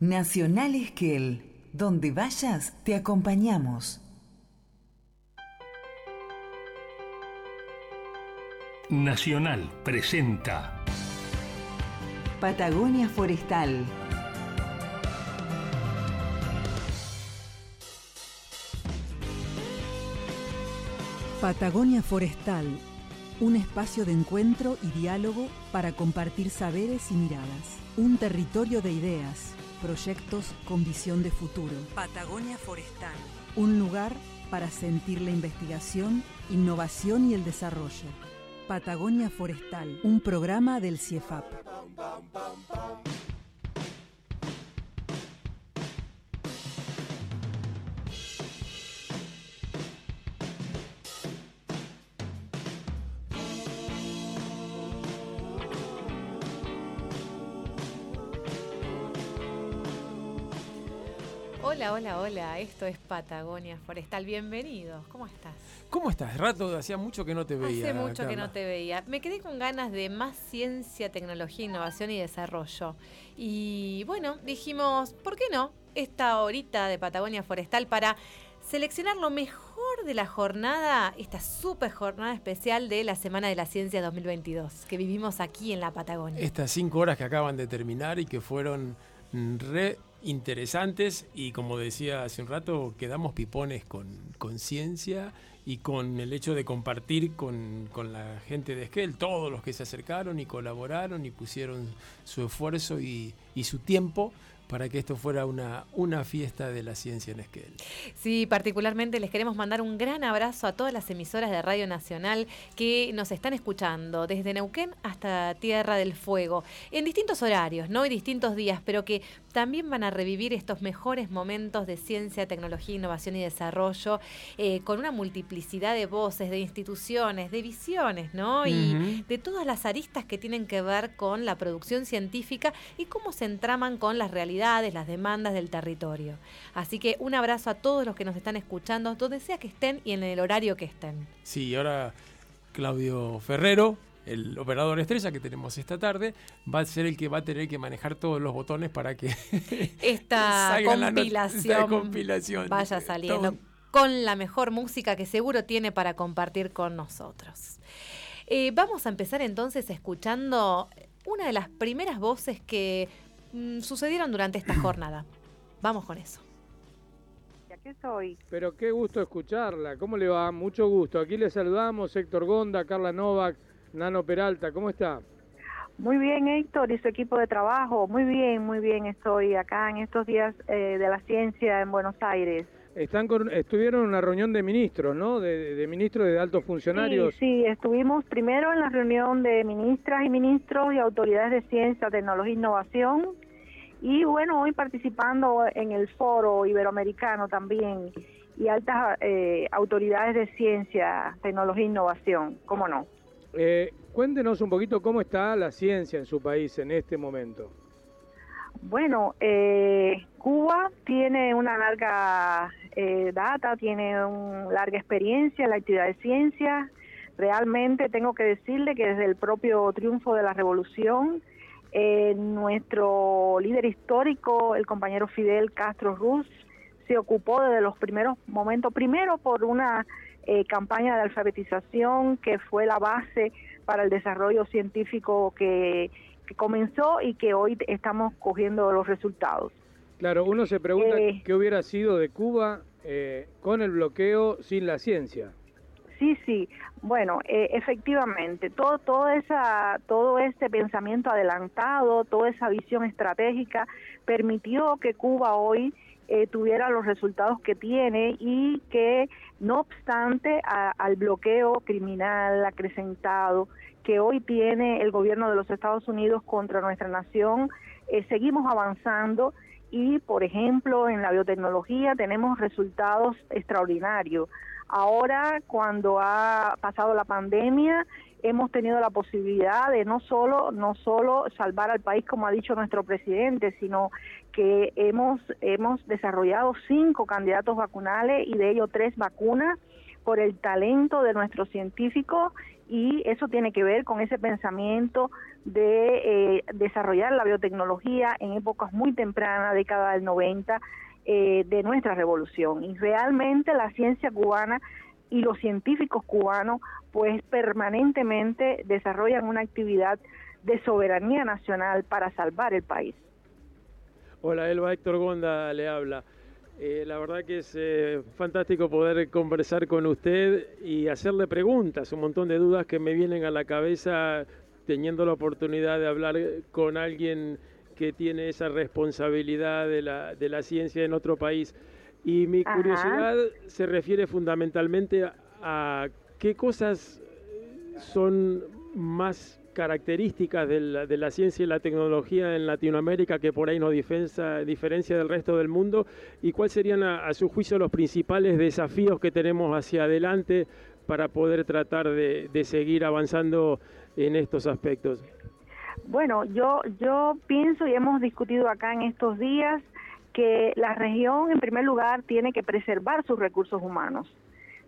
Nacional Esquel, donde vayas te acompañamos. Nacional presenta Patagonia Forestal. Patagonia Forestal, un espacio de encuentro y diálogo para compartir saberes y miradas. Un territorio de ideas, proyectos con visión de futuro. Patagonia Forestal. Un lugar para sentir la investigación, innovación y el desarrollo. Patagonia Forestal, un programa del CIEFAP. Hola, hola. Esto es Patagonia Forestal. Bienvenidos. ¿Cómo estás? ¿Cómo estás? Rato, hacía mucho que no te veía. Hace mucho que no te veía. Me quedé con ganas de más ciencia, tecnología, innovación y desarrollo. Y bueno, dijimos, ¿por qué no? Esta horita de Patagonia Forestal para seleccionar lo mejor de la jornada, esta super jornada especial de la Semana de la Ciencia 2022, que vivimos aquí en la Patagonia. Estas cinco horas que acaban de terminar y que fueron re interesantes y como decía hace un rato, quedamos pipones con, con ciencia y con el hecho de compartir con, con la gente de Esquel, todos los que se acercaron y colaboraron y pusieron su esfuerzo y, y su tiempo para que esto fuera una, una fiesta de la ciencia en Esquel. Sí, particularmente les queremos mandar un gran abrazo a todas las emisoras de Radio Nacional que nos están escuchando, desde Neuquén hasta Tierra del Fuego, en distintos horarios, ¿no? Y distintos días, pero que también van a revivir estos mejores momentos de ciencia, tecnología, innovación y desarrollo, eh, con una multiplicidad de voces, de instituciones, de visiones, ¿no? Y de todas las aristas que tienen que ver con la producción científica y cómo se entraman con las realidades, las demandas del territorio. Así que un abrazo a todos los que nos están escuchando, donde sea que estén y en el horario que estén. Sí, ahora Claudio Ferrero, el operador estrella que tenemos esta tarde, va a ser el que va a tener que manejar todos los botones para que Esta compilación, esta compilación. vaya saliendo con la mejor música que seguro tiene para compartir con nosotros. Eh, vamos a empezar entonces escuchando una de las primeras voces que mm, sucedieron durante esta jornada. Vamos con eso. Aquí soy. Pero qué gusto escucharla. ¿Cómo le va? Mucho gusto. Aquí le saludamos Héctor Gonda, Carla Novak, Nano Peralta. ¿Cómo está? Muy bien, Héctor, y su equipo de trabajo. Muy bien, muy bien. Estoy acá en estos días eh, de la ciencia en Buenos Aires. Están con, estuvieron en una reunión de ministros, ¿no? De, de ministros de altos funcionarios. Sí, sí, estuvimos primero en la reunión de ministras y ministros y autoridades de ciencia, tecnología e innovación. Y bueno, hoy participando en el foro iberoamericano también y altas eh, autoridades de ciencia, tecnología e innovación. ¿Cómo no? Eh, cuéntenos un poquito cómo está la ciencia en su país en este momento. Bueno, eh, Cuba tiene una larga eh, data, tiene una larga experiencia en la actividad de ciencia. Realmente tengo que decirle que desde el propio triunfo de la revolución, eh, nuestro líder histórico, el compañero Fidel Castro Ruz, se ocupó desde los primeros momentos, primero por una eh, campaña de alfabetización que fue la base para el desarrollo científico que, que comenzó y que hoy estamos cogiendo los resultados. Claro, uno se pregunta Eh. qué hubiera sido de Cuba eh, con el bloqueo sin la ciencia. Sí, sí. Bueno, eh, efectivamente, todo, todo, esa, todo este pensamiento adelantado, toda esa visión estratégica permitió que Cuba hoy eh, tuviera los resultados que tiene y que, no obstante a- al bloqueo criminal acrecentado que hoy tiene el gobierno de los Estados Unidos contra nuestra nación, eh, seguimos avanzando y, por ejemplo, en la biotecnología tenemos resultados extraordinarios. Ahora, cuando ha pasado la pandemia, hemos tenido la posibilidad de no solo no solo salvar al país como ha dicho nuestro presidente, sino que hemos hemos desarrollado cinco candidatos vacunales y de ellos tres vacunas por el talento de nuestros científicos y eso tiene que ver con ese pensamiento de eh, desarrollar la biotecnología en épocas muy tempranas, década del 90, eh, de nuestra revolución. Y realmente la ciencia cubana y los científicos cubanos pues permanentemente desarrollan una actividad de soberanía nacional para salvar el país. Hola, Elba Héctor Gonda le habla. Eh, la verdad que es eh, fantástico poder conversar con usted y hacerle preguntas, un montón de dudas que me vienen a la cabeza teniendo la oportunidad de hablar con alguien que tiene esa responsabilidad de la, de la ciencia en otro país. Y mi curiosidad se refiere fundamentalmente a qué cosas son más características de la, de la, ciencia y la tecnología en Latinoamérica que por ahí nos diferencia, del resto del mundo y cuáles serían a, su juicio los principales desafíos que tenemos hacia adelante para poder tratar de, de seguir avanzando en estos aspectos. Bueno, yo, yo pienso y hemos discutido acá en estos días que la región en primer lugar tiene que preservar sus recursos humanos,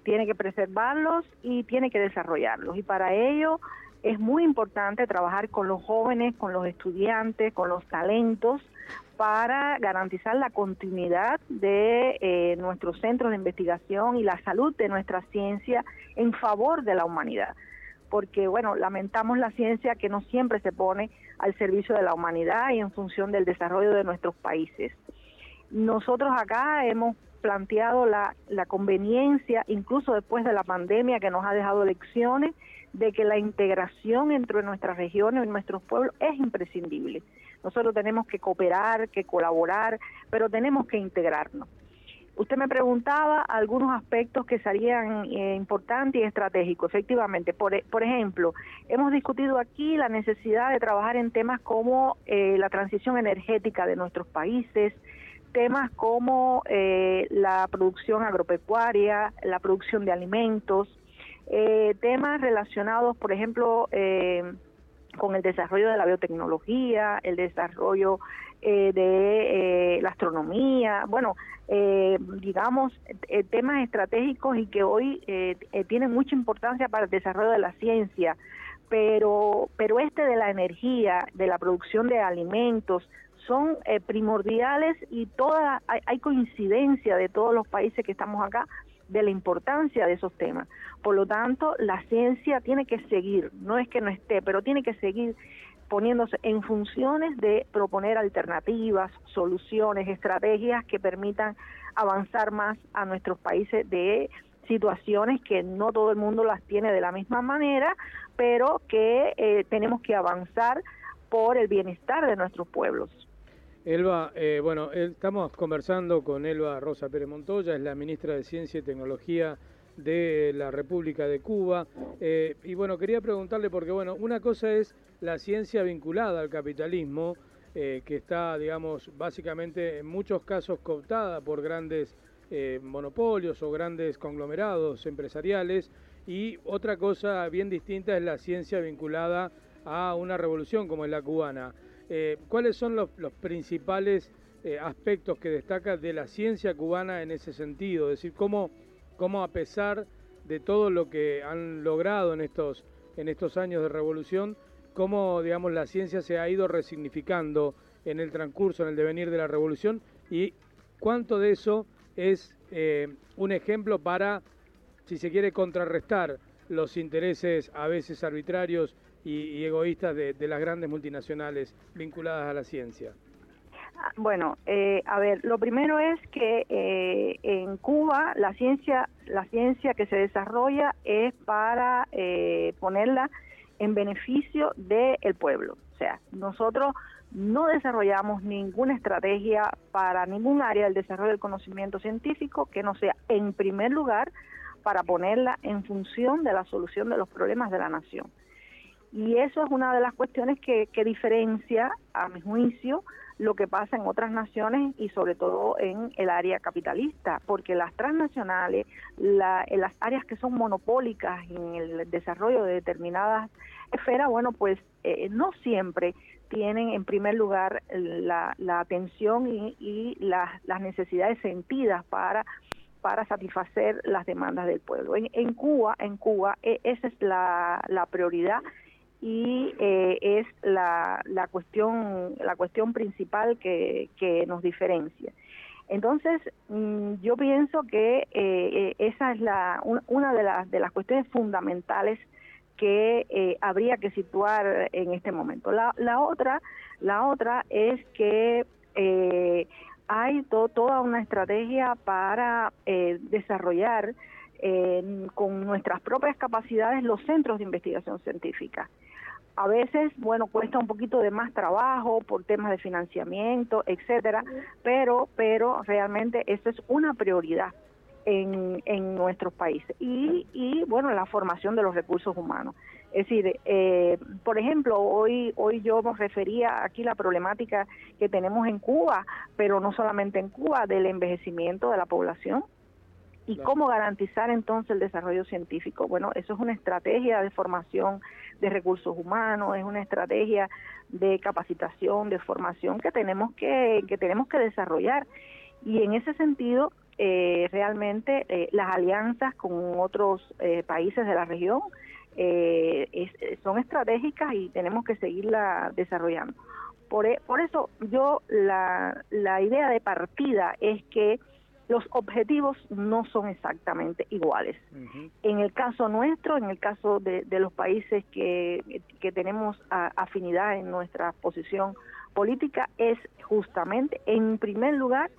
tiene que preservarlos y tiene que desarrollarlos y para ello es muy importante trabajar con los jóvenes, con los estudiantes, con los talentos, para garantizar la continuidad de eh, nuestros centros de investigación y la salud de nuestra ciencia en favor de la humanidad. Porque, bueno, lamentamos la ciencia que no siempre se pone al servicio de la humanidad y en función del desarrollo de nuestros países. Nosotros acá hemos planteado la, la conveniencia, incluso después de la pandemia que nos ha dejado lecciones, de que la integración entre nuestras regiones y nuestros pueblos es imprescindible. Nosotros tenemos que cooperar, que colaborar, pero tenemos que integrarnos. Usted me preguntaba algunos aspectos que serían eh, importantes y estratégicos. Efectivamente, por, e, por, ejemplo, hemos discutido aquí la necesidad de trabajar en temas como eh, la transición energética de nuestros países, temas como eh, la producción agropecuaria, la producción de alimentos, eh, temas relacionados, por ejemplo, eh, con el desarrollo de la biotecnología, el desarrollo eh, de la astronomía, bueno, digamos, temas estratégicos y que hoy tienen mucha importancia para el desarrollo de la ciencia, pero, pero este de la energía, de la producción de alimentos, son primordiales y toda hay, hay, coincidencia de todos los países que estamos acá de la importancia de esos temas. Por lo tanto, la ciencia tiene que seguir, no es que no esté, pero tiene que seguir poniéndose en funciones de proponer alternativas, soluciones, estrategias que permitan avanzar más a nuestros países de situaciones que no todo el mundo las tiene de la misma manera, pero que eh, tenemos que avanzar por el bienestar de nuestros pueblos. Elba, eh, bueno, estamos conversando con Elba Rosa Pérez Montoya, es la ministra de Ciencia y Tecnología de la República de Cuba. Eh, y bueno, quería preguntarle porque, bueno, una cosa es la ciencia vinculada al capitalismo, eh, que está, digamos, básicamente en muchos casos cooptada por grandes monopolios o grandes conglomerados empresariales. Y otra cosa bien distinta es la ciencia vinculada a una revolución como es la cubana. Eh, ¿Cuáles son los, principales eh, aspectos que destaca de la ciencia cubana en ese sentido? Es decir, cómo, cómo a pesar de todo lo que han logrado en estos, en estos años de revolución, cómo digamos, la ciencia se ha ido resignificando en el transcurso, en el devenir de la revolución y cuánto de eso es eh, un ejemplo para, si se quiere, contrarrestar los intereses a veces arbitrarios y, egoístas de, las grandes multinacionales vinculadas a la ciencia? Ah, bueno, eh, a ver, lo primero es que eh, en Cuba la ciencia, la ciencia que se desarrolla es para eh, ponerla en beneficio del pueblo. O sea, nosotros no desarrollamos ninguna estrategia para ningún área del desarrollo del conocimiento científico que no sea, en primer lugar, para ponerla en función de la solución de los problemas de la nación. Y eso es una de las cuestiones que, diferencia, a mi juicio, lo que pasa en otras naciones y sobre todo en el área capitalista, porque las transnacionales, la, en las áreas que son monopólicas en el desarrollo de determinadas esferas, bueno, pues eh, no siempre tienen en primer lugar la, atención y, las necesidades sentidas para para satisfacer las demandas del pueblo. En, Cuba, en Cuba, e, esa es la, prioridad y eh, es la, la, cuestión la cuestión principal que, que nos diferencia. Entonces, mm, yo pienso que eh, esa es la, una de las, de las cuestiones fundamentales que eh, habría que situar en este momento. La, la otra, la otra es que eh, hay toda una estrategia para eh, desarrollar con nuestras propias capacidades los centros de investigación científica. A veces, bueno, cuesta un poquito de más trabajo por temas de financiamiento, etcétera, pero, pero realmente eso es una prioridad en, en nuestros países. Y, y, bueno, la formación de los recursos humanos. Es decir, eh, por ejemplo, hoy, hoy yo nos refería aquí la problemática que tenemos en Cuba, pero no solamente en Cuba, del envejecimiento de la población. ¿Y cómo garantizar entonces el desarrollo científico? Bueno, eso es una estrategia de formación de recursos humanos, es una estrategia de capacitación, de formación que tenemos que, que tenemos que desarrollar. Y en ese sentido, eh, realmente eh, las alianzas con otros eh, países de la región son estratégicas y tenemos que seguirla desarrollando. Por, e, por eso yo la, la idea de partida es que los objetivos no son exactamente iguales. En el caso nuestro, en el caso de, de los países que, que tenemos afinidad en nuestra posición política, es justamente, en primer lugar,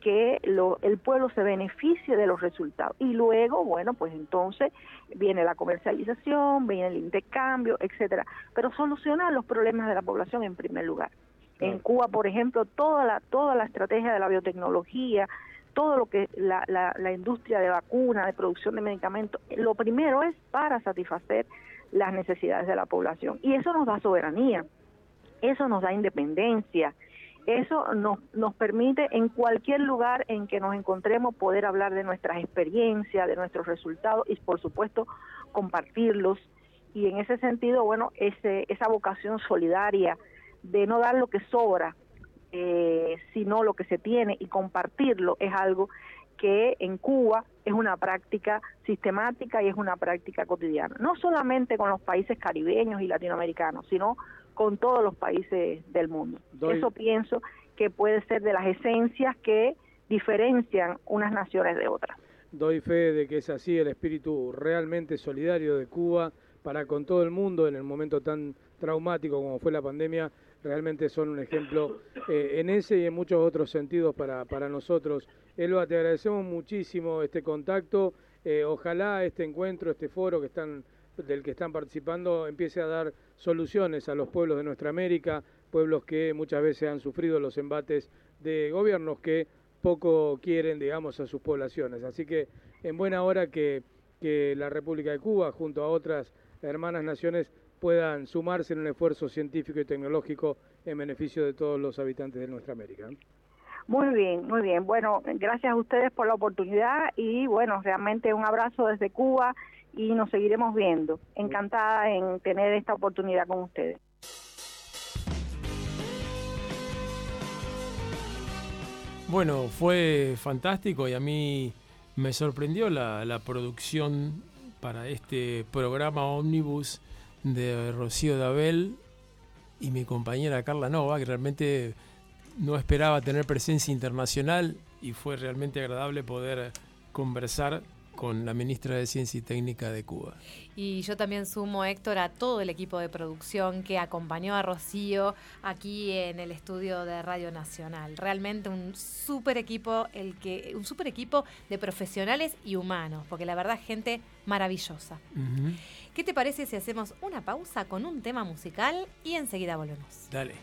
que lo, el pueblo se beneficie de los resultados. Y luego, bueno, pues entonces viene la comercialización, viene el intercambio, etcétera. Pero solucionar los problemas de la población en primer lugar. En Cuba, por ejemplo, toda la, toda la estrategia de la biotecnología, todo lo que la, la, la industria de vacuna, de producción de medicamentos, lo primero es para satisfacer las necesidades de la población. Y eso nos da soberanía, eso nos da independencia, eso nos, nos permite en cualquier lugar en que nos encontremos poder hablar de nuestras experiencias, de nuestros resultados y por supuesto compartirlos. Y en ese sentido, bueno, ese, esa vocación solidaria de no dar lo que sobra, eh, sino lo que se tiene y compartirlo es algo que en Cuba es una práctica sistemática y es una práctica cotidiana, no solamente con los países caribeños y latinoamericanos, sino con todos los países del mundo. Eso pienso que puede ser de las esencias que diferencian unas naciones de otras. Doy fe de que es así el espíritu realmente solidario de Cuba para con todo el mundo en el momento tan traumático como fue la pandemia, realmente son un ejemplo eh, en ese y en muchos otros sentidos para, para nosotros. Elba, te agradecemos muchísimo este contacto, eh, ojalá este encuentro, este foro que están del que están participando empiece a dar soluciones a los pueblos de nuestra América, pueblos que muchas veces han sufrido los embates de gobiernos que poco quieren, digamos, a sus poblaciones. Así que en buena hora que, que la República de Cuba, junto a otras hermanas naciones, puedan sumarse en un esfuerzo científico y tecnológico en beneficio de todos los habitantes de nuestra América. Muy bien, muy bien. Bueno, gracias a ustedes por la oportunidad y bueno, realmente un abrazo desde Cuba y nos seguiremos viendo. Encantada en tener esta oportunidad con ustedes. Bueno, fue fantástico y a mí me sorprendió la, la producción para este programa Omnibus de Rocío Dabel y mi compañera Carla Nova, que realmente no esperaba tener presencia internacional y fue realmente agradable poder conversar con la ministra de Ciencia y Técnica de Cuba. Y yo también sumo, Héctor, a todo el equipo de producción que acompañó a Rocío aquí en el estudio de Radio Nacional. Realmente un súper equipo, el que, un super equipo de profesionales y humanos, porque la verdad, gente maravillosa. ¿Qué te parece si hacemos una pausa con un tema musical y enseguida volvemos? Dale.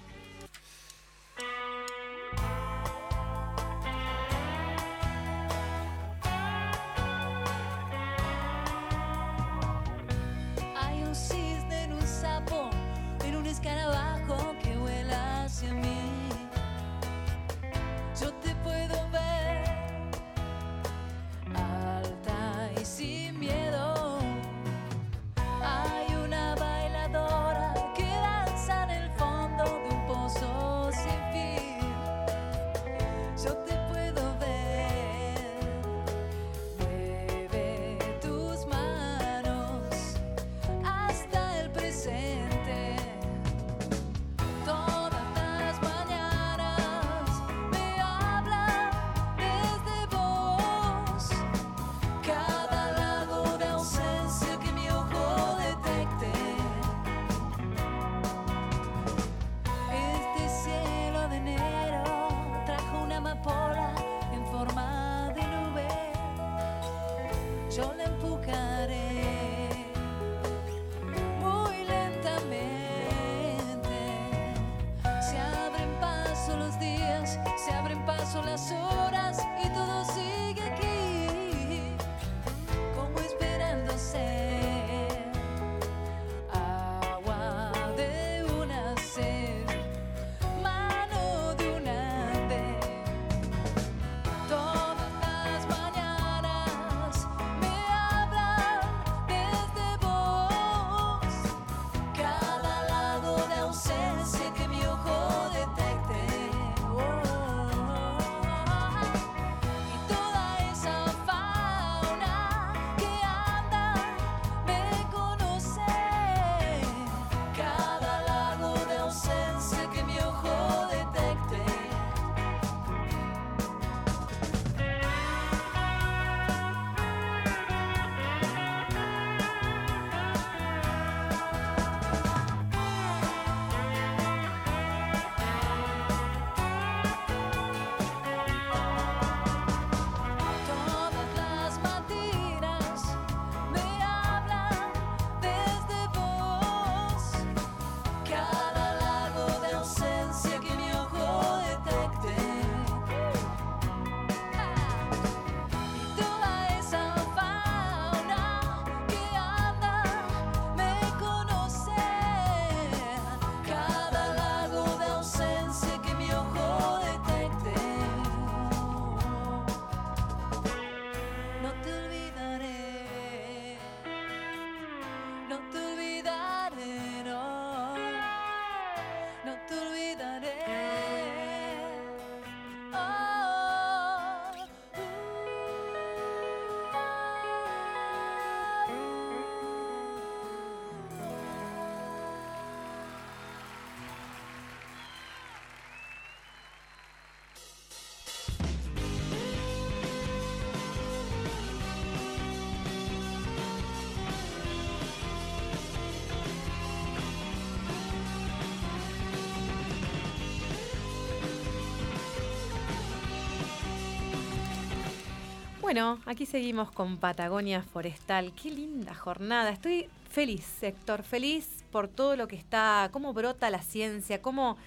Bueno, aquí seguimos con Patagonia Forestal. Qué linda jornada. Estoy feliz, Héctor, feliz por todo lo que está, cómo brota la ciencia, cómo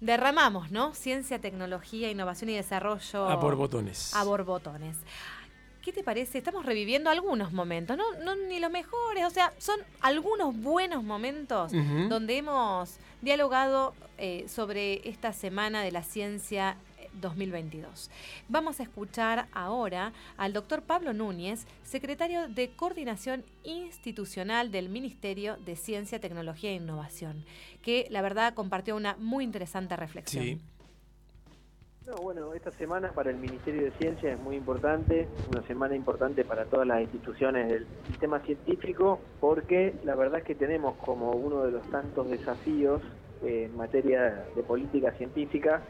derramamos, ¿no? Ciencia, tecnología, innovación y desarrollo. A por botones. A borbotones. ¿Qué te parece? Estamos reviviendo algunos momentos, no, no ni los mejores, o sea, son algunos buenos momentos donde hemos dialogado eh, sobre esta semana de la ciencia 2022. Vamos a escuchar ahora al doctor Pablo Núñez, secretario de Coordinación Institucional del Ministerio de Ciencia, Tecnología e Innovación, que la verdad compartió una muy interesante reflexión. Sí. No, bueno, esta semana para el Ministerio de Ciencia es muy importante, una semana importante para todas las instituciones del sistema científico, porque la verdad es que tenemos como uno de los tantos desafíos en materia de política científica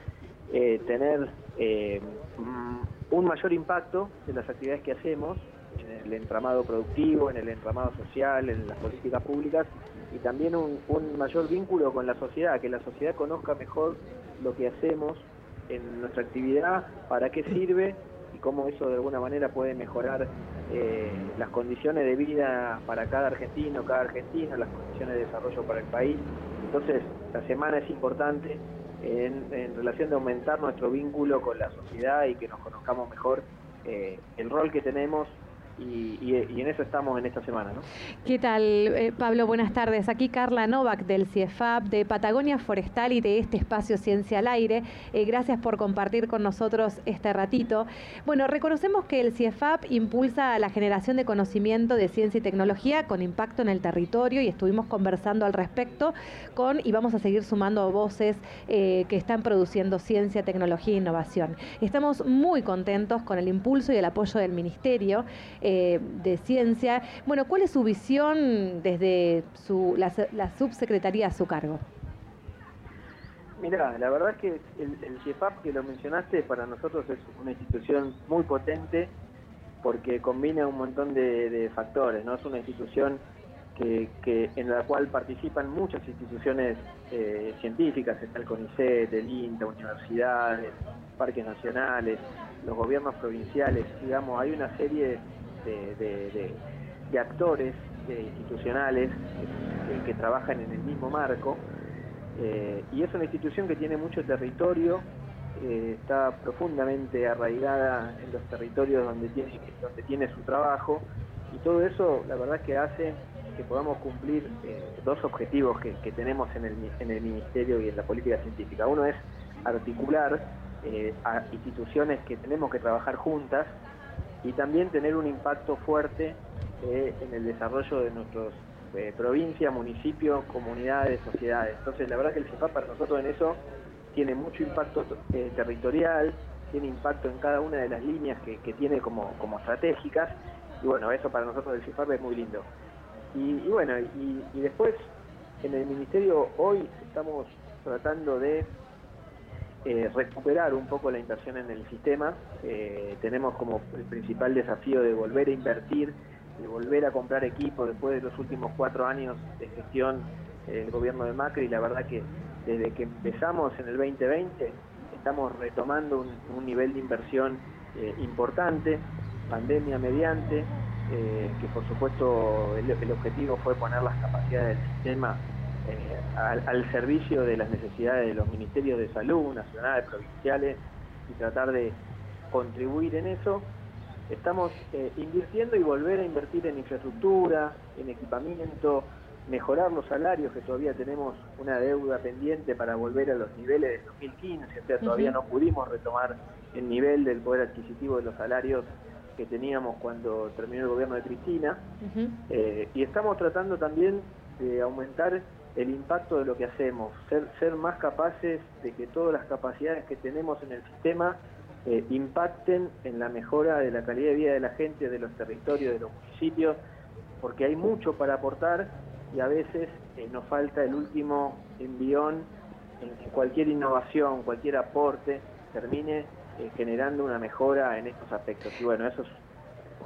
eh, tener eh, mm, un mayor impacto en las actividades que hacemos, en el entramado productivo, en el entramado social, en las políticas públicas, y también un, mayor vínculo con la sociedad, que la sociedad conozca mejor lo que hacemos en nuestra actividad, para qué sirve y cómo eso de alguna manera puede mejorar eh, las condiciones de vida para cada argentino, cada argentino, las condiciones de desarrollo para el país. Entonces, la semana es importante en, en relación de aumentar nuestro vínculo con la sociedad y que nos conozcamos mejor eh, el rol que tenemos y, y- en eso estamos en esta semana. ¿no? ¿Qué tal, eh, Pablo? Buenas tardes. Aquí Carla Novak del CIEFAP, de Patagonia Forestal y de este espacio Ciencia al Aire. Eh, gracias por compartir con nosotros este ratito. Bueno, reconocemos que el CIEFAP impulsa la generación de conocimiento de ciencia y tecnología con impacto en el territorio y estuvimos conversando al respecto con, y vamos a seguir sumando voces eh, que están produciendo ciencia, tecnología e innovación. Estamos muy contentos con el impulso y el apoyo del Ministerio eh, de Ciencia. Bueno, ¿cuál es su visión desde su, la, subsecretaría a su cargo? Mira, la verdad es que el, el CIEFAP que lo mencionaste para nosotros es una institución muy potente porque combina un montón de, de factores, ¿no? Es una institución que, que en la cual participan muchas instituciones eh, científicas, está el CONICET, el INTA, universidades, parques nacionales, los gobiernos provinciales, digamos, hay una serie de, de- de- actores institucionales que- trabajan en el mismo marco eh, y es una institución que tiene mucho territorio, eh, está profundamente arraigada en los territorios donde tiene, donde tiene su trabajo y todo eso la verdad que hace que podamos cumplir eh, dos objetivos que, que tenemos en el, en el Ministerio y en la política científica. Uno es articular a instituciones que tenemos que trabajar juntas y también tener un impacto fuerte eh, en el desarrollo de nuestros eh, provincias, municipios, comunidades, sociedades. Entonces, la verdad que el CIFAP para nosotros en eso tiene mucho impacto eh, territorial, tiene impacto en cada una de las líneas que, que tiene como, como estratégicas, y bueno, eso para nosotros del CIFAP es muy lindo. Y, y bueno, y después en el Ministerio hoy estamos tratando de eh, recuperar un poco la inversión en el sistema. Eh, tenemos como el principal desafío de volver a invertir, de volver a comprar equipo después de los últimos cuatro años de gestión del gobierno de Macri. La verdad que desde que empezamos en el 2020 estamos retomando un, nivel de inversión eh, importante, pandemia mediante, eh, que por supuesto el, objetivo fue poner las capacidades del sistema eh, al, al servicio de las necesidades de los ministerios de salud, nacionales, provinciales, y tratar de contribuir en eso. Estamos eh, invirtiendo y volver a invertir en infraestructura, en equipamiento, mejorar los salarios, que todavía tenemos una deuda pendiente para volver a los niveles de 2015, o sea, todavía no pudimos retomar el nivel del poder adquisitivo de los salarios que teníamos cuando terminó el gobierno de Cristina. Eh, y estamos tratando también de aumentar el impacto de lo que hacemos, ser, ser más capaces de que todas las capacidades que tenemos en el sistema eh, impacten en la mejora de la calidad de vida de la gente, de los territorios, de los municipios, porque hay mucho para aportar y a veces eh, nos falta el último envión en que cualquier innovación, cualquier aporte termine eh, generando una mejora en estos aspectos. Y bueno, eso es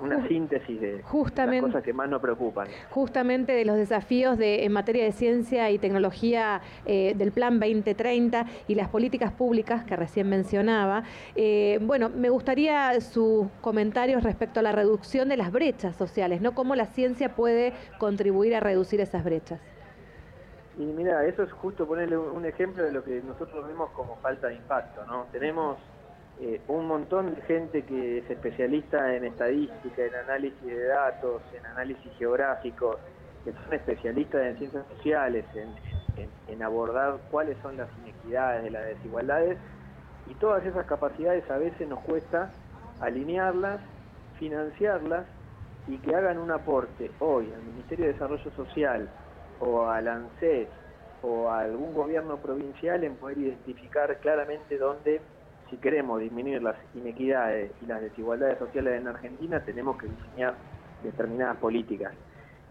una síntesis de justamente, las cosas que más nos preocupan. Justamente de los desafíos de, en materia de ciencia y tecnología eh, del Plan 2030 y las políticas públicas que recién mencionaba. Eh, bueno, me gustaría sus comentarios respecto a la reducción de las brechas sociales, ¿no? Cómo la ciencia puede contribuir a reducir esas brechas. Y mira, eso es justo ponerle un ejemplo de lo que nosotros vemos como falta de impacto, ¿no? Tenemos eh, un montón de gente que es especialista en estadística, en análisis de datos, en análisis geográfico, que son especialistas en ciencias sociales, en, abordar cuáles son las inequidades, de las desigualdades, y todas esas capacidades a veces nos cuesta alinearlas, financiarlas y que hagan un aporte hoy al Ministerio de Desarrollo Social o al ANSES o a algún gobierno provincial en poder identificar claramente dónde si queremos disminuir las inequidades y las desigualdades sociales en Argentina, tenemos que diseñar determinadas políticas.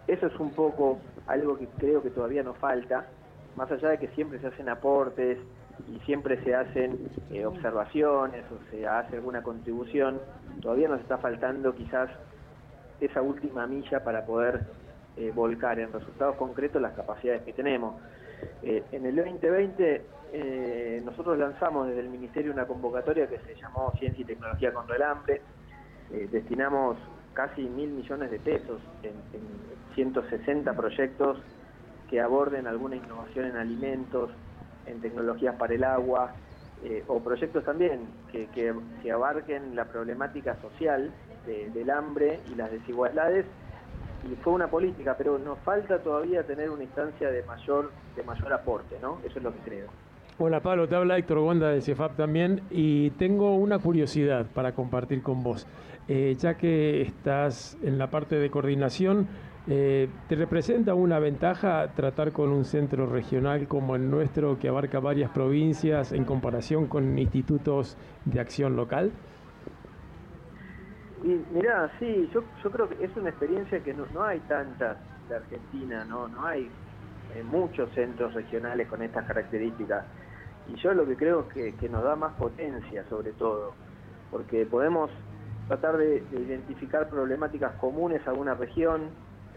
Eso es un poco algo que creo que todavía nos falta, más allá de que siempre se hacen aportes y siempre se hacen eh, observaciones o se hace alguna contribución, todavía nos está faltando quizás esa última milla para poder eh, volcar en resultados concretos las capacidades que tenemos. Eh, en el 2020 eh, nosotros lanzamos desde el Ministerio una convocatoria que se llamó Ciencia y Tecnología contra el Hambre. Eh, destinamos casi mil millones de pesos en, 160 proyectos que aborden alguna innovación en alimentos, en tecnologías para el agua, eh, o proyectos también que, abarquen la problemática social del hambre y las desigualdades. Y fue una política, pero nos falta todavía tener una instancia de mayor, de mayor aporte, ¿no? Eso es lo que creo. Hola Pablo, te habla Héctor Gonda de CEFAP también y tengo una curiosidad para compartir con vos. Eh, ya que estás en la parte de coordinación, eh, ¿te representa una ventaja tratar con un centro regional como el nuestro que abarca varias provincias en comparación con institutos de acción local? Y mirá, sí, yo, creo que es una experiencia que no, no hay tantas de Argentina, no, no hay eh, muchos centros regionales con estas características. Y yo lo que creo es que, nos da más potencia sobre todo, porque podemos tratar de, identificar problemáticas comunes a una región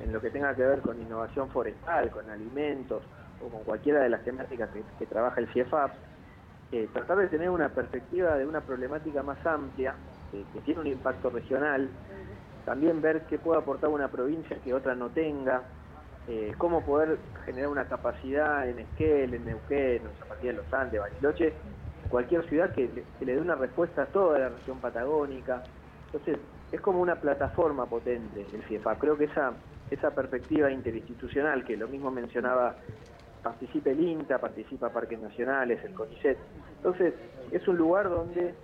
en lo que tenga que ver con innovación forestal, con alimentos o con cualquiera de las temáticas que, trabaja el CIEFAP, eh, tratar de tener una perspectiva de una problemática más amplia, que tiene un impacto regional, también ver qué puede aportar una provincia que otra no tenga, eh, cómo poder generar una capacidad en Esquel, en Neuquén, en Zapatía de los Andes, Bariloche, cualquier ciudad que le, dé una respuesta a toda la región patagónica. Entonces, es como una plataforma potente el CIEFA. Creo que esa, esa perspectiva interinstitucional, que lo mismo mencionaba, participa el INTA, participa Parques Nacionales, el CONICET. Entonces, es un lugar donde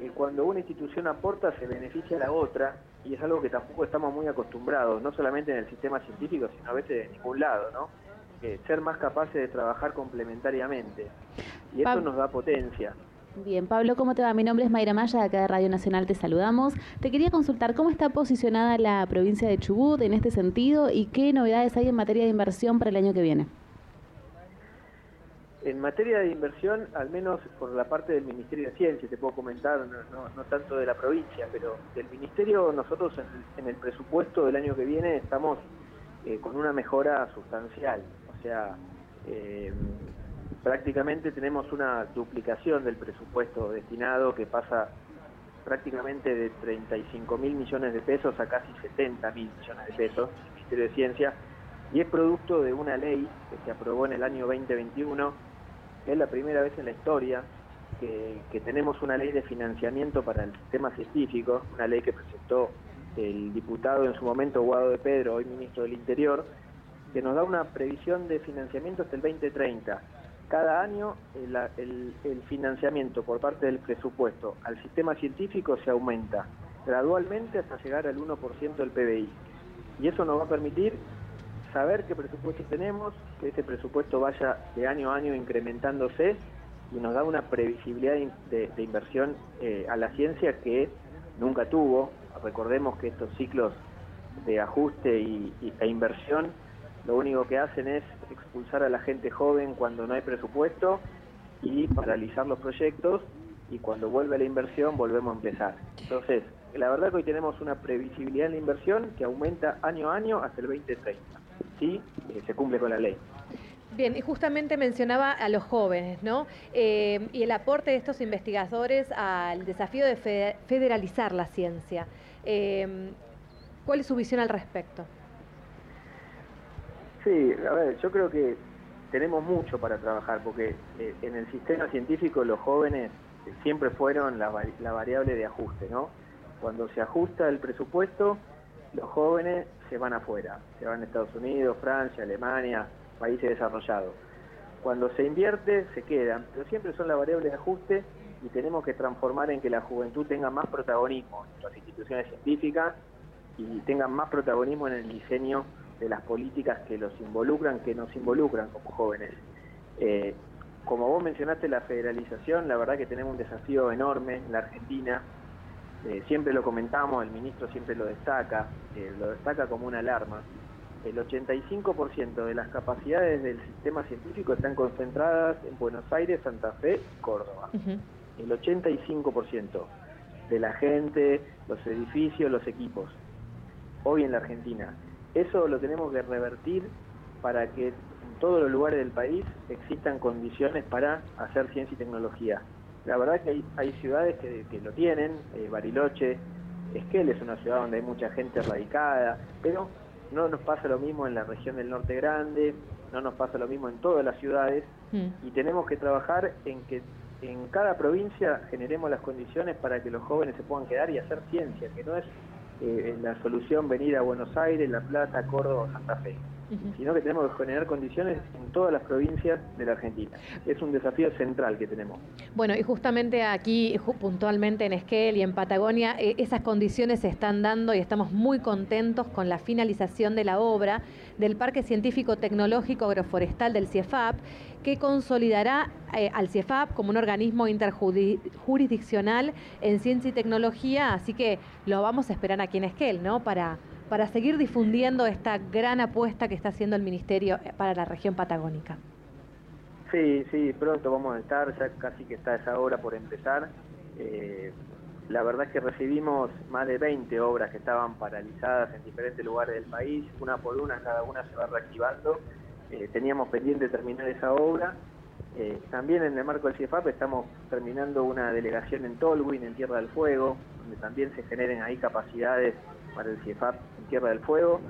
eh, cuando una institución aporta se beneficia a la otra y es algo que tampoco estamos muy acostumbrados, no solamente en el sistema científico, sino a veces de ningún lado, ¿no? Eh, ser más capaces de trabajar complementariamente. Y eso nos da potencia. Bien, Pablo, ¿cómo te va? Mi nombre es Mayra Maya, de acá de Radio Nacional te saludamos. Te quería consultar cómo está posicionada la provincia de Chubut en este sentido y qué novedades hay en materia de inversión para el año que viene. En materia de inversión, al menos por la parte del Ministerio de Ciencia, te puedo comentar, no, tanto de la provincia, pero del Ministerio nosotros en el, presupuesto del año que viene estamos eh, con una mejora sustancial. O sea, eh, prácticamente tenemos una duplicación del presupuesto destinado que pasa prácticamente de 35 mil millones de pesos a casi 70 mil millones de pesos, el Ministerio de Ciencia, y es producto de una ley que se aprobó en el año 2021 es la primera vez en la historia que, tenemos una ley de financiamiento para el sistema científico, una ley que presentó el diputado en su momento, Guado de Pedro, hoy ministro del Interior, que nos da una previsión de financiamiento hasta el 2030. Cada año el, el, financiamiento por parte del presupuesto al sistema científico se aumenta gradualmente hasta llegar al 1% del PBI. Y eso nos va a permitir saber qué presupuesto tenemos, que ese presupuesto vaya de año a año incrementándose y nos da una previsibilidad de, inversión eh, a la ciencia que nunca tuvo. Recordemos que estos ciclos de ajuste y, e inversión lo único que hacen es expulsar a la gente joven cuando no hay presupuesto y paralizar los proyectos y cuando vuelve la inversión volvemos a empezar. Entonces, la verdad que hoy tenemos una previsibilidad en la inversión que aumenta año a año hasta el 2030. Sí, eh, se cumple con la ley. Bien, y justamente mencionaba a los jóvenes, ¿no? Eh, y el aporte de estos investigadores al desafío de federalizar la ciencia. Eh, ¿Cuál es su visión al respecto? Sí, a ver, yo creo que tenemos mucho para trabajar, porque eh, en el sistema científico los jóvenes siempre fueron la, la variable de ajuste, ¿no? Cuando se ajusta el presupuesto, los jóvenes se van afuera, se van a Estados Unidos, Francia, Alemania, países desarrollados. Cuando se invierte, se quedan, pero siempre son la variable de ajuste y tenemos que transformar en que la juventud tenga más protagonismo en las instituciones científicas y tenga más protagonismo en el diseño de las políticas que los involucran, que nos involucran como jóvenes. Eh, como vos mencionaste la federalización, la verdad que tenemos un desafío enorme en la Argentina. Eh, siempre lo comentamos, el ministro siempre lo destaca, eh, lo destaca como una alarma el 85% de las capacidades del sistema científico están concentradas en Buenos Aires, Santa Fe y Córdoba. El 85% de la gente, los edificios, los equipos, hoy en la Argentina. Eso lo tenemos que revertir para que en todos los lugares del país existan condiciones para hacer ciencia y tecnología. La verdad que hay, ciudades que, lo tienen, eh, Bariloche, Esquel es una ciudad donde hay mucha gente radicada, pero no nos pasa lo mismo en la región del Norte Grande, no nos pasa lo mismo en todas las ciudades mm. y tenemos que trabajar en que en cada provincia generemos las condiciones para que los jóvenes se puedan quedar y hacer ciencia, que no es eh, la solución venir a Buenos Aires, La Plata, Córdoba Santa Fe sino que tenemos que generar condiciones en todas las provincias de la Argentina. Es un desafío central que tenemos. Bueno, y justamente aquí, puntualmente en Esquel y en Patagonia, eh, esas condiciones se están dando y estamos muy contentos con la finalización de la obra del Parque Científico Tecnológico Agroforestal del CIEFAP, que consolidará eh, al CIEFAP como un organismo interjurisdiccional en ciencia y tecnología, así que lo vamos a esperar aquí en Esquel, ¿no? Para para seguir difundiendo esta gran apuesta que está haciendo el Ministerio para la región patagónica. Sí, sí, pronto vamos a estar, ya casi que está esa obra por empezar. Eh, la verdad es que recibimos más de 20 obras que estaban paralizadas en diferentes lugares del país, una por una, cada una se va reactivando. Eh, teníamos pendiente terminar esa obra. Eh, también en el marco del CIEFAP estamos terminando una delegación en Tolwyn, en Tierra del Fuego, donde también se generen ahí capacidades para el CIEFAP Tierra del Fuego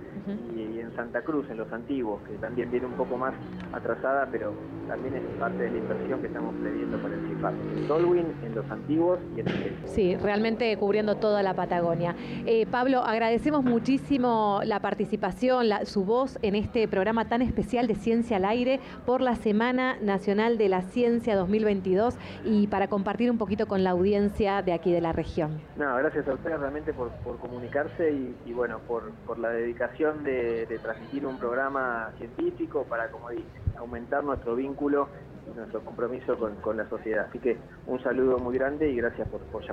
y, en Santa Cruz, en los antiguos, que también viene un poco más atrasada, pero también es parte de la inversión que estamos previendo para el CIFAP. En Tolwyn, en los antiguos y en el Sí, realmente cubriendo toda la Patagonia. Eh, Pablo, agradecemos muchísimo la participación, su voz en este programa tan especial de Ciencia al Aire por la Semana Nacional de la Ciencia 2022 y para compartir un poquito con la audiencia de aquí de la región. No, gracias a ustedes realmente por, comunicarse y bueno, por por, la dedicación de, transmitir un programa científico para, como dije, aumentar nuestro vínculo y nuestro compromiso con, la sociedad. Así que un saludo muy grande y gracias por, por.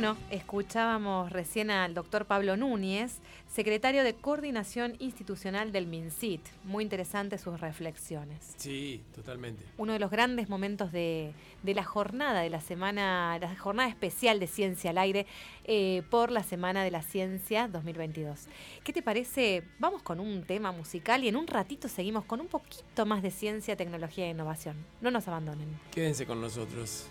Bueno, escuchábamos recién al doctor Pablo Núñez, secretario de Coordinación Institucional del MINCIT. Muy interesantes sus reflexiones. Sí, totalmente. Uno de los grandes momentos de, la jornada de la semana, la jornada especial de Ciencia al Aire eh, por la Semana de la Ciencia 2022. ¿Qué te parece? Vamos con un tema musical y en un ratito seguimos con un poquito más de ciencia, tecnología e innovación. No nos abandonen. Quédense con nosotros.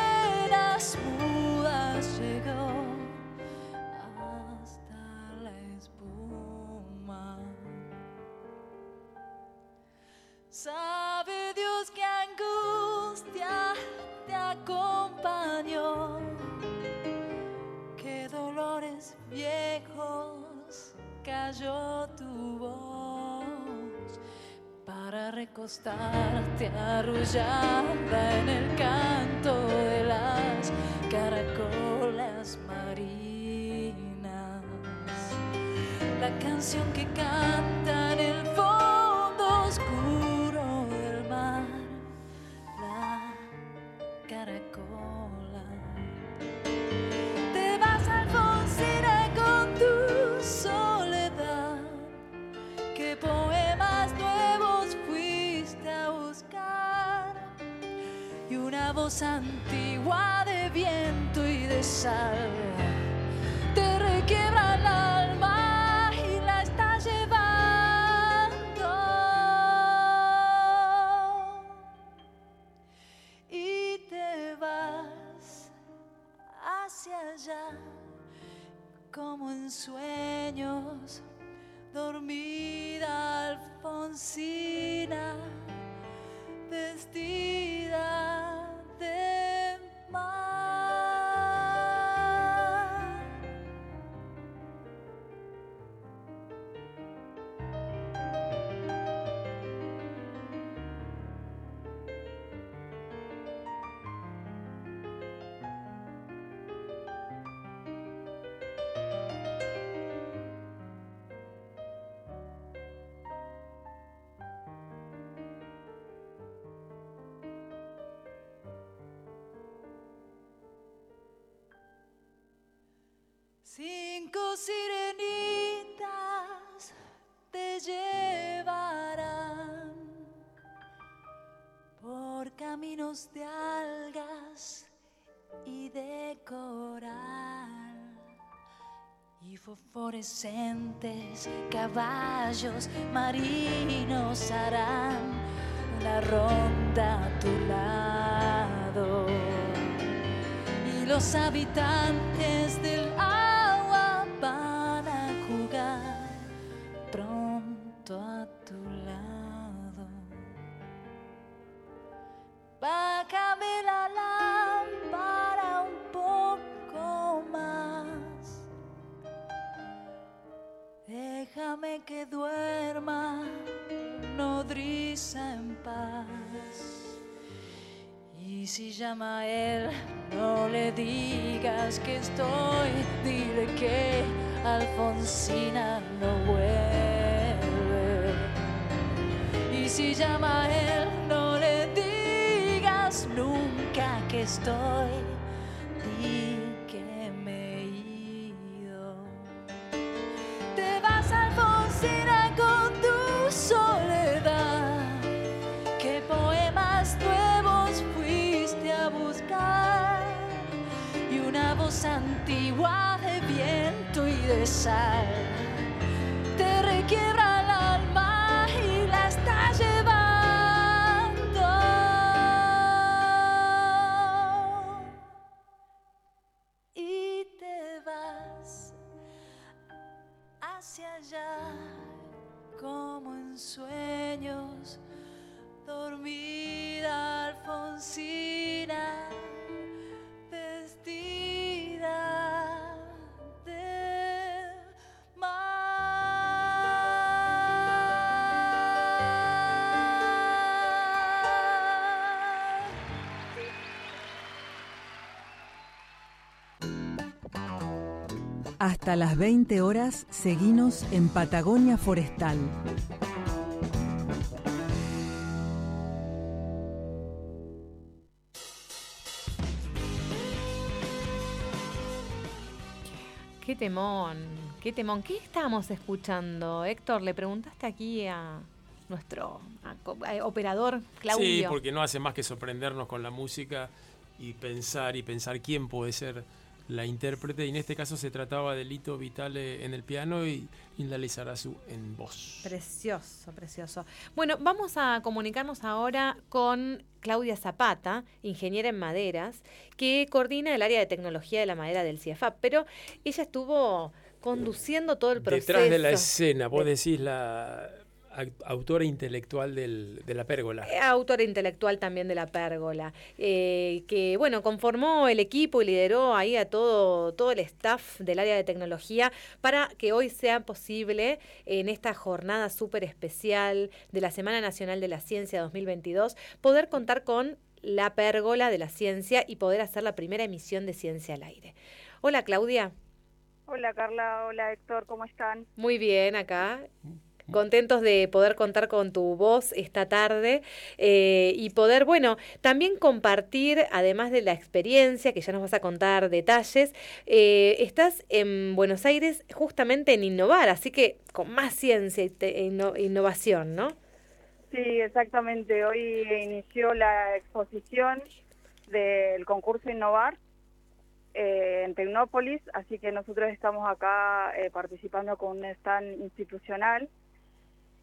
cayó tu voz para recostarte arrullada en el canto de las caracolas marinas. La canción que canta en el voz antigua de viento y de sal te requiebra el alma y la está llevando. Y te vas hacia allá como en sueños, dormida Alfonsina, de algas y de coral y fosforescentes caballos marinos harán la ronda a tu lado. Y los habitantes del digas que estoy, dile que Alfonsina no vuelve. Y si llama a él, no le digas nunca que estoy, te requiebra el alma y la está llevando. Y te vas hacia allá como en sueños, dormida Alfonsina, Hasta las 20 horas, seguinos en Patagonia Forestal. Qué temón, qué temón. ¿Qué estábamos escuchando, Héctor? Le preguntaste aquí a nuestro a co- a operador Claudio. Sí, porque no hace más que sorprendernos con la música y pensar y pensar quién puede ser la intérprete. Y en este caso se trataba de Lito Vitale en el piano y Linda Lizarazu en voz. Precioso, precioso. Bueno, vamos a comunicarnos ahora con Claudia Zapata, ingeniera en maderas, que coordina el área de tecnología de la madera del CIEFAP, pero ella estuvo conduciendo todo el proceso. Detrás de la escena, vos De- decís la autora intelectual del- de la pérgola. Eh, autora intelectual también de la pérgola, eh, que bueno, conformó el equipo y lideró ahí a todo, todo el staff del área de tecnología para que hoy sea posible en esta jornada súper especial de la Semana Nacional de la Ciencia 2022 poder contar con la pérgola de la ciencia y poder hacer la primera emisión de Ciencia al Aire. Hola Claudia, Hola Carla, hola Héctor, ¿cómo están? muy bien acá. Contentos de poder contar con tu voz esta tarde eh, y poder, bueno, también compartir, además de la experiencia, que ya nos vas a contar detalles, eh, estás en Buenos Aires justamente en innovar, así que con más ciencia e inno- innovación, ¿no? Sí, exactamente. Hoy inició la exposición del concurso Innovar eh, en Tecnópolis, así que nosotros estamos acá eh, participando con un stand institucional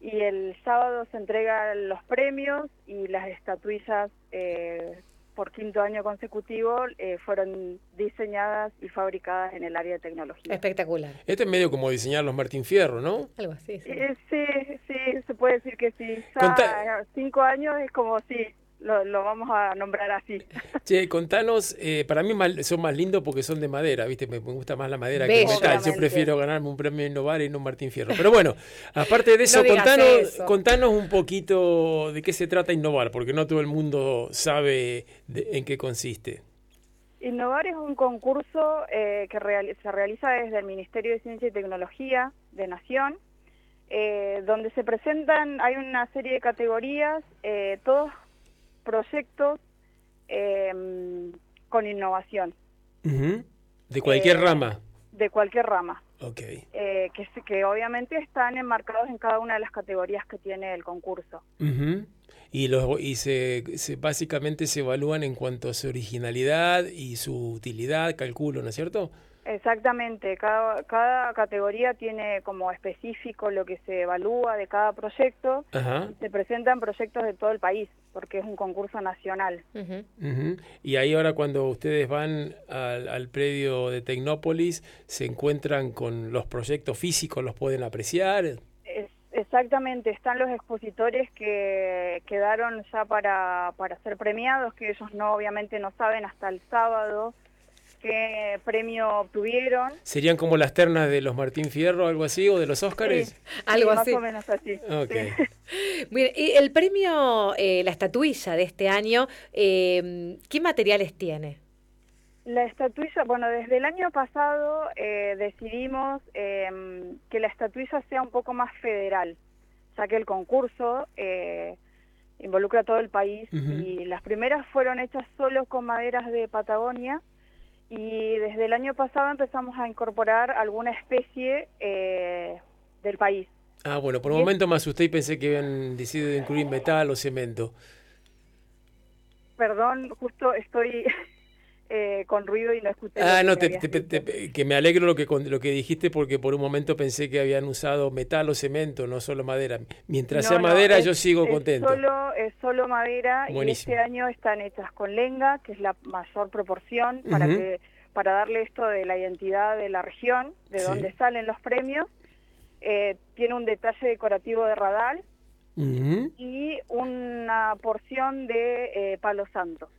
y el sábado se entregan los premios y las estatuillas eh, por quinto año consecutivo eh, fueron diseñadas y fabricadas en el área de tecnología. Espectacular. Este es medio como diseñar los Martín Fierro, ¿no? Algo así. sí. Eh, sí, sí, se puede decir que sí. Ya Conta- cinco años es como sí, lo, lo vamos a nombrar así. Che, contanos, eh, para mí mal- son más lindos porque son de madera, ¿viste? Me, me gusta más la madera que el metal. Yo prefiero ganarme un premio Innovar y no un Martín Fierro. Pero bueno, aparte de eso, No contanos, eso. contanos un poquito de qué se trata Innovar, porque no todo el mundo sabe de- en qué consiste. Innovar es un concurso eh, que se realiza desde el Ministerio de Ciencia y Tecnología de Nación, eh, donde se presentan, hay una serie de categorías, eh, todos proyectos eh, con innovación. De cualquier Eh, rama. de cualquier rama, Ok. eh, que, que obviamente están enmarcados en cada una de las categorías que tiene el concurso. Y, los, y se, se- básicamente se evalúan en cuanto a su originalidad y su utilidad, calculo, ¿no es cierto? Exactamente, cada, cada categoría tiene como específico lo que se evalúa de cada proyecto. Ajá. Se presentan proyectos de todo el país, porque es un concurso nacional. Y ahí ahora cuando ustedes van al, al predio de Tecnópolis, se encuentran con los proyectos físicos, los pueden apreciar. Es- exactamente, están los expositores que quedaron ya para, para ser premiados, que ellos no obviamente no saben hasta el sábado qué premio obtuvieron. ¿Serían como las ternas de los Martín Fierro, algo así, o de los Óscares? Algo Sí, así. Más o menos así. Ok. sí. Mire, y el premio, eh, la estatuilla de este año, eh, ¿qué materiales tiene? La estatuilla, bueno, desde el año pasado eh, decidimos eh, que la estatuilla sea un poco más federal, ya que el concurso eh, involucra a todo el país y las primeras fueron hechas solo con maderas de Patagonia y desde el año pasado empezamos a incorporar alguna especie eh, del país. Ah, bueno, por un momento me asusté y pensé que habían decidido incluir metal o cemento. Perdón, justo estoy eh, con ruido y no escuché. Ah, no, te- te- que me alegro lo que, lo que dijiste porque por un momento pensé que habían usado metal o cemento, no solo madera. Mientras No, sea no, madera, es- yo sigo es contento. Solo, es solo madera Buenísimo. y este año están hechas con lenga, que es la mayor proporción para que para darle esto de la identidad de la región, de Sí. donde salen los premios. Eh, tiene un detalle decorativo de radal y una porción de eh, palo santo.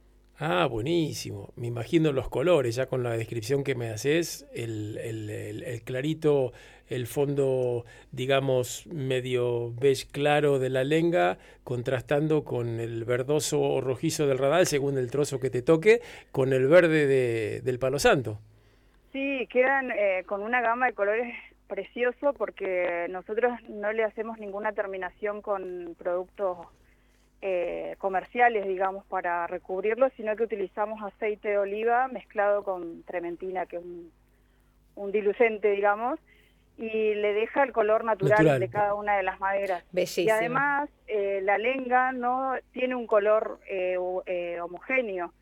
Ah, buenísimo. Me imagino los colores, ya con la descripción que me haces, el, el- el- el clarito, el fondo, digamos, medio beige claro de la lenga, contrastando con el verdoso o rojizo del radal, según el trozo que te toque, con el verde de- del palo santo. Sí, quedan eh, con una gama de colores precioso porque nosotros no le hacemos ninguna terminación con productos eh, comerciales, digamos, para recubrirlo, sino que utilizamos aceite de oliva mezclado con trementina, que es un, un diluyente, digamos, y le deja el color natural, Natural. de cada una de las maderas. Bellísimo. Y además, eh, la lenga no tiene un color eh, eh, homogéneo,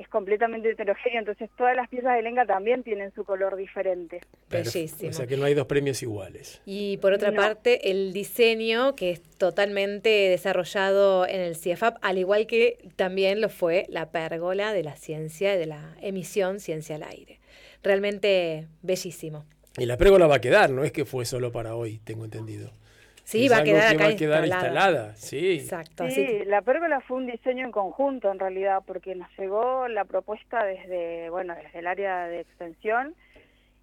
es completamente heterogéneo, entonces todas las piezas de lenga también tienen su color diferente. Bellísimo. O sea que no hay dos premios iguales. Y por otra No. parte, el diseño que es totalmente desarrollado en el CIEFAP, al igual que también lo fue la pérgola de la ciencia, de la emisión Ciencia al Aire. Realmente bellísimo. Y la pérgola va a quedar, no es que fue solo para hoy, tengo entendido. Sí, Es va a quedar que acá va a quedar instalada. instalada, sí. Exacto. así Sí, la pérgola fue un diseño en conjunto en realidad, porque nos llegó la propuesta desde, bueno, desde el área de extensión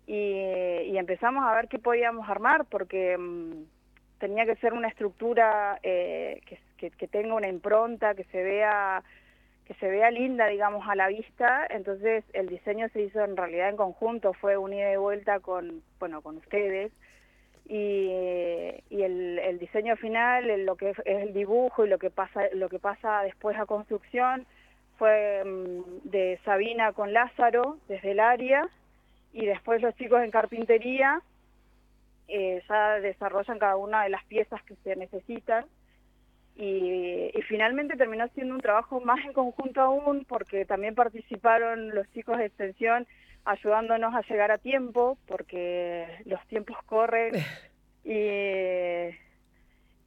y, y empezamos a ver qué podíamos armar, porque mm, tenía que ser una estructura eh, que, que, que tenga una impronta, que se vea que se vea linda, digamos, a la vista. Entonces el diseño se hizo en realidad en conjunto, fue un ida y vuelta con, bueno, con ustedes y, y el, el diseño final, el- lo que es el dibujo y lo que pasa, lo que pasa después a construcción fue mm, de Sabina con Lázaro desde el área y después los chicos en carpintería eh, ya desarrollan cada una de las piezas que se necesitan. Y finalmente terminó siendo un trabajo más en conjunto aún porque también participaron los chicos de extensión ayudándonos a llegar a tiempo porque los tiempos corren y,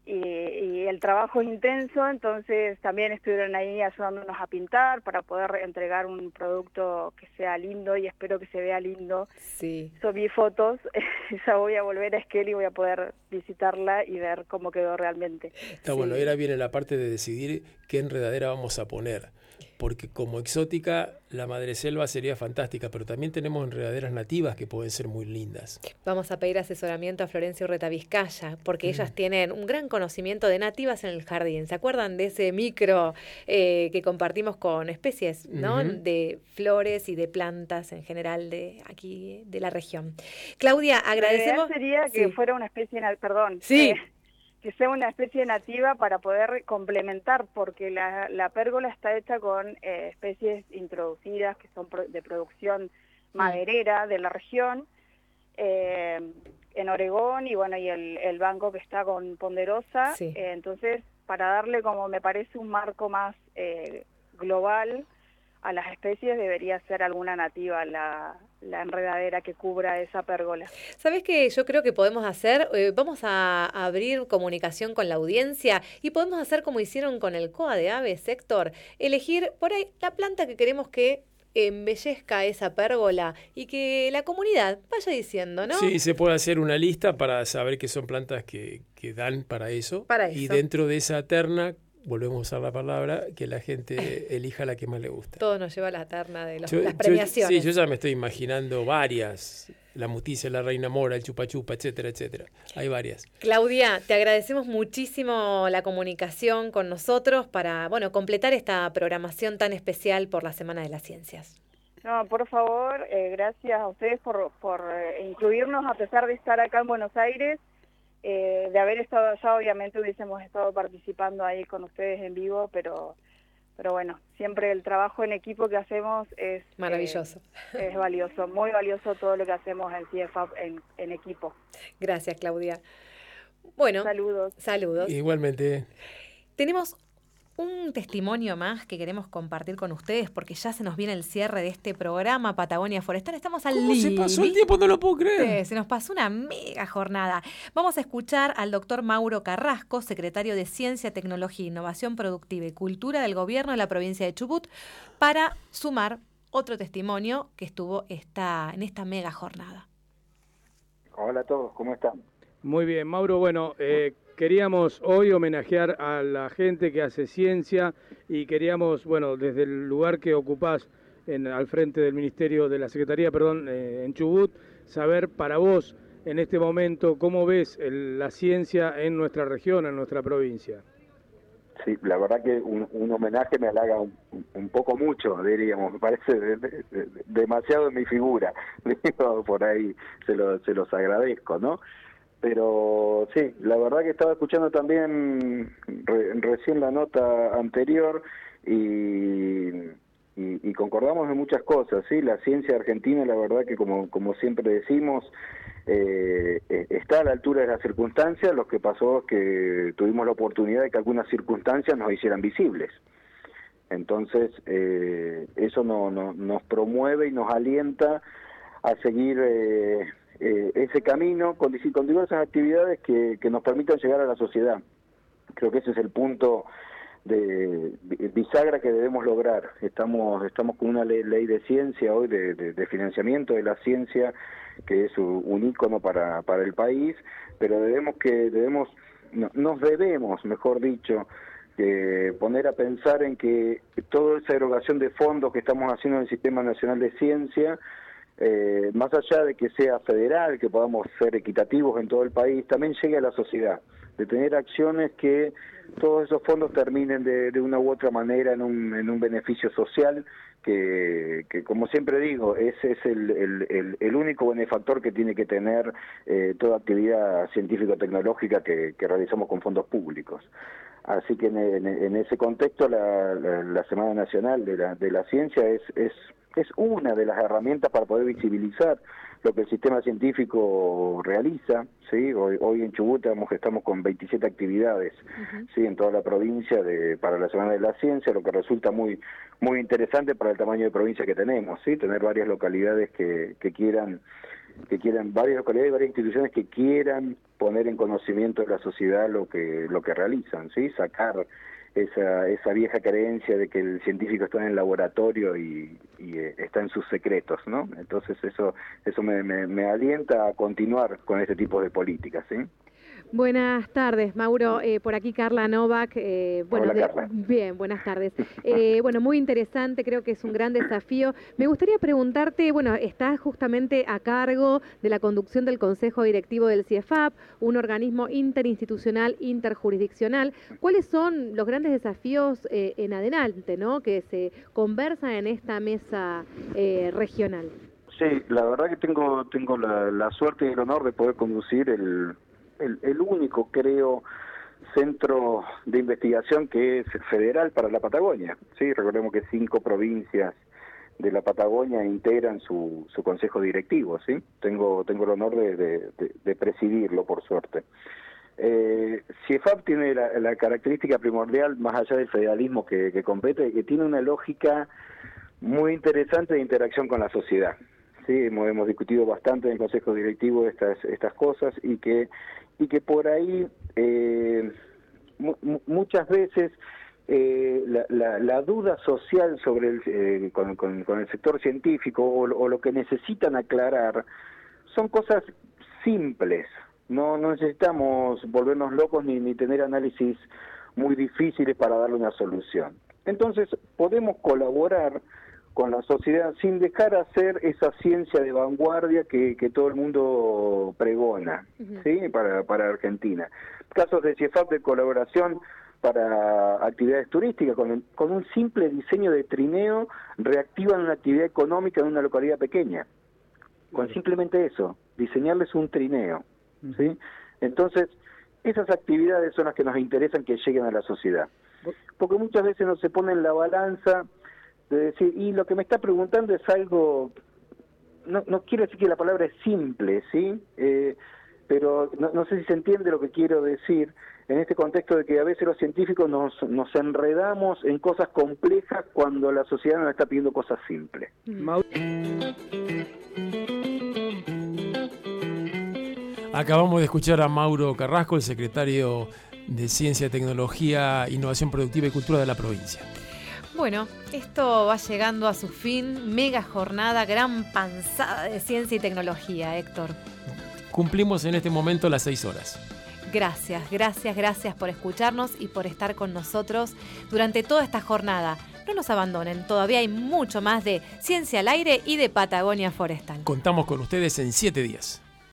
y, y el trabajo es intenso, entonces también estuvieron ahí ayudándonos a pintar para poder entregar un producto que sea lindo y espero que se vea lindo. Sí. Vi fotos, ya voy a volver a Esquel y voy a poder visitarla y ver cómo quedó realmente. Está bueno, ahora viene la parte de decidir qué enredadera vamos a poner. Porque como exótica, la madreselva sería fantástica, pero también tenemos enredaderas nativas que pueden ser muy lindas. Vamos a pedir asesoramiento a Florencia Urreta Vizcaya, porque ellas tienen un gran conocimiento de nativas en el jardín. ¿Se acuerdan de ese micro eh, que compartimos con especies, ¿no? De flores y de plantas en general de aquí de la región. Claudia, agradecemos. La idea sería que Sí. fuera una especie, na- perdón, Sí. eh, que sea una especie nativa para poder complementar, porque la, la pérgola está hecha con eh, especies introducidas que son pro- de producción maderera de la región, eh, en Oregón y bueno, y el, el banco que está con Ponderosa. Sí. Eh, entonces, para darle como me parece un marco más eh, global a las especies, debería ser alguna nativa la, la enredadera que cubra esa pérgola. ¿Sabes qué yo creo que podemos hacer? Eh, vamos a abrir comunicación con la audiencia y podemos hacer como hicieron con el COA de aves, Héctor, elegir por ahí la planta que queremos que embellezca esa pérgola y que la comunidad vaya diciendo, ¿no? Sí, se puede hacer una lista para saber que son plantas que, que dan para eso. Para Y eso. dentro de esa terna, volvemos a usar la palabra, que la gente elija la que más le gusta. Todo nos lleva a la terna de los- Yo- las yo- premiaciones. sí, yo ya me estoy imaginando varias. La muticia, la reina mora, el chupa chupa, etcétera, etcétera. Hay varias. Claudia, te agradecemos muchísimo la comunicación con nosotros para, bueno, completar esta programación tan especial por la Semana de las Ciencias. No, por favor, eh, gracias a ustedes por, por eh, incluirnos a pesar de estar acá en Buenos Aires. Eh, de haber estado allá, obviamente hubiésemos estado participando ahí con ustedes en vivo, pero, pero bueno, siempre el trabajo en equipo que hacemos es eh, Maravilloso. es valioso, muy valioso todo lo que hacemos en CIEFAP en, en equipo. Gracias, Claudia. Bueno, saludos. Saludos. Igualmente. Tenemos un testimonio más que queremos compartir con ustedes porque ya se nos viene el cierre de este programa Patagonia Forestal. Estamos al ¿Cómo se pasó el límite. tiempo? No lo puedo creer. Se nos pasó una mega jornada. Vamos a escuchar al doctor Mauro Carrasco, secretario de Ciencia, Tecnología, Innovación Productiva y Cultura del Gobierno de la provincia de Chubut, para sumar otro testimonio que estuvo esta, en esta mega jornada. Hola a todos, ¿cómo están? Muy bien, Mauro. Bueno, eh, queríamos hoy homenajear a la gente que hace ciencia y queríamos, bueno, desde el lugar que ocupás en, al frente del Ministerio de la Secretaría, perdón, eh, en Chubut, saber para vos en este momento cómo ves el- la ciencia en nuestra región, en nuestra provincia. Sí, la verdad que un, homenaje me halaga un, un poco mucho, diríamos, me parece de- de- de- demasiado en mi figura, por ahí se, lo- se los agradezco, ¿no? Pero sí, la verdad que estaba escuchando también re- recién la nota anterior y, y, y concordamos en muchas cosas, ¿sí? La ciencia argentina, la verdad que como, como siempre decimos, eh, eh, está a la altura de las circunstancias, lo que pasó es que tuvimos la oportunidad de que algunas circunstancias nos hicieran visibles. Entonces, eh, eso no, no- nos promueve y nos alienta a seguir eh, eh, ese camino con, con diversas actividades que, que nos permitan llegar a la sociedad. Creo que ese es el punto de bi- bisagra que debemos lograr. Estamos estamos con una ley, ley de ciencia hoy, de, de- financiamiento de la ciencia, que es un ícono para, para el país, pero debemos que debemos no- nos debemos, mejor dicho, eh, poner a pensar en que toda esa erogación de fondos que estamos haciendo en el Sistema Nacional de Ciencia, eh, más allá de que sea federal, que podamos ser equitativos en todo el país, también llegue a la sociedad, de tener acciones que todos esos fondos terminen de, de una u otra manera en un, en un beneficio social que, que, como siempre digo, ese es el, el- el- el único benefactor que tiene que tener eh, toda actividad científico-tecnológica que, que realizamos con fondos públicos. Así que en, en- ese contexto la, la- la Semana Nacional de la, de la Ciencia es, es, es una de las herramientas para poder visibilizar lo que el sistema científico realiza. ¿sí? Hoy, hoy en Chubut estamos, estamos con 27 actividades sí, en toda la provincia de, para la Semana de la Ciencia, lo que resulta muy muy interesante para el tamaño de provincia que tenemos, sí, tener varias localidades que, que quieran que quieran varias localidades y varias instituciones que quieran poner en conocimiento de la sociedad lo que lo que realizan, sí, sacar esa esa vieja creencia de que el científico está en el laboratorio y, eh, está en sus secretos, ¿no? Entonces eso eso me, me, me alienta a continuar con este tipo de políticas, ¿sí? Buenas tardes, Mauro. Eh, por aquí Carla Novak. eh, bueno, Hola, de- Carla. bien, buenas tardes. Eh, bueno, muy interesante, creo que es un gran desafío. Me gustaría preguntarte, bueno, estás justamente a cargo de la conducción del Consejo Directivo del CIEFAP, un organismo interinstitucional, interjurisdiccional. ¿Cuáles son los grandes desafíos eh, en adelante, ¿no? que se conversan en esta mesa eh, regional? Sí, la verdad que tengo tengo la, la suerte y el honor de poder conducir el, el, el único, creo, centro de investigación que es federal para la Patagonia. Sí, recordemos que cinco provincias de la Patagonia integran su, su consejo directivo. Sí, tengo tengo el honor de, presidirlo, por suerte. Eh, CIEFAP tiene la, la característica primordial, más allá del federalismo que, que compete, que tiene una lógica muy interesante de interacción con la sociedad. Sí, hemos discutido bastante en el Consejo Directivo estas estas cosas y que y que por ahí eh, mu- mu- muchas veces eh, la, la- la duda social sobre el, eh, con, con- el sector científico o, o lo que necesitan aclarar son cosas simples. No, no necesitamos volvernos locos ni, ni tener análisis muy difíciles para darle una solución. Entonces, podemos colaborar con la sociedad sin dejar hacer esa ciencia de vanguardia que, que todo el mundo pregona ¿sí? para, para Argentina. Casos de CIEFAP de colaboración para actividades turísticas, con, un- con un simple diseño de trineo reactivan una actividad económica en una localidad pequeña. Con simplemente eso, diseñarles un trineo. ¿sí? Entonces, esas actividades son las que nos interesan que lleguen a la sociedad. Porque muchas veces no se pone en la balanza de decir, y lo que me está preguntando es algo, no, no quiero decir que la palabra es simple, ¿sí? Eh, pero no, no sé si se entiende lo que quiero decir en este contexto de que a veces los científicos nos, nos enredamos en cosas complejas cuando la sociedad nos está pidiendo cosas simples. Acabamos de escuchar a Mauro Carrasco, el secretario de Ciencia, Tecnología, Innovación Productiva y Cultura de la provincia. Bueno, esto va llegando a su fin. Mega jornada, gran panzada de ciencia y tecnología, Héctor. Cumplimos en este momento las seis horas. Gracias, gracias, gracias por escucharnos y por estar con nosotros durante toda esta jornada. No nos abandonen, todavía hay mucho más de Ciencia al Aire y de Patagonia Forestal. Contamos con ustedes en siete días.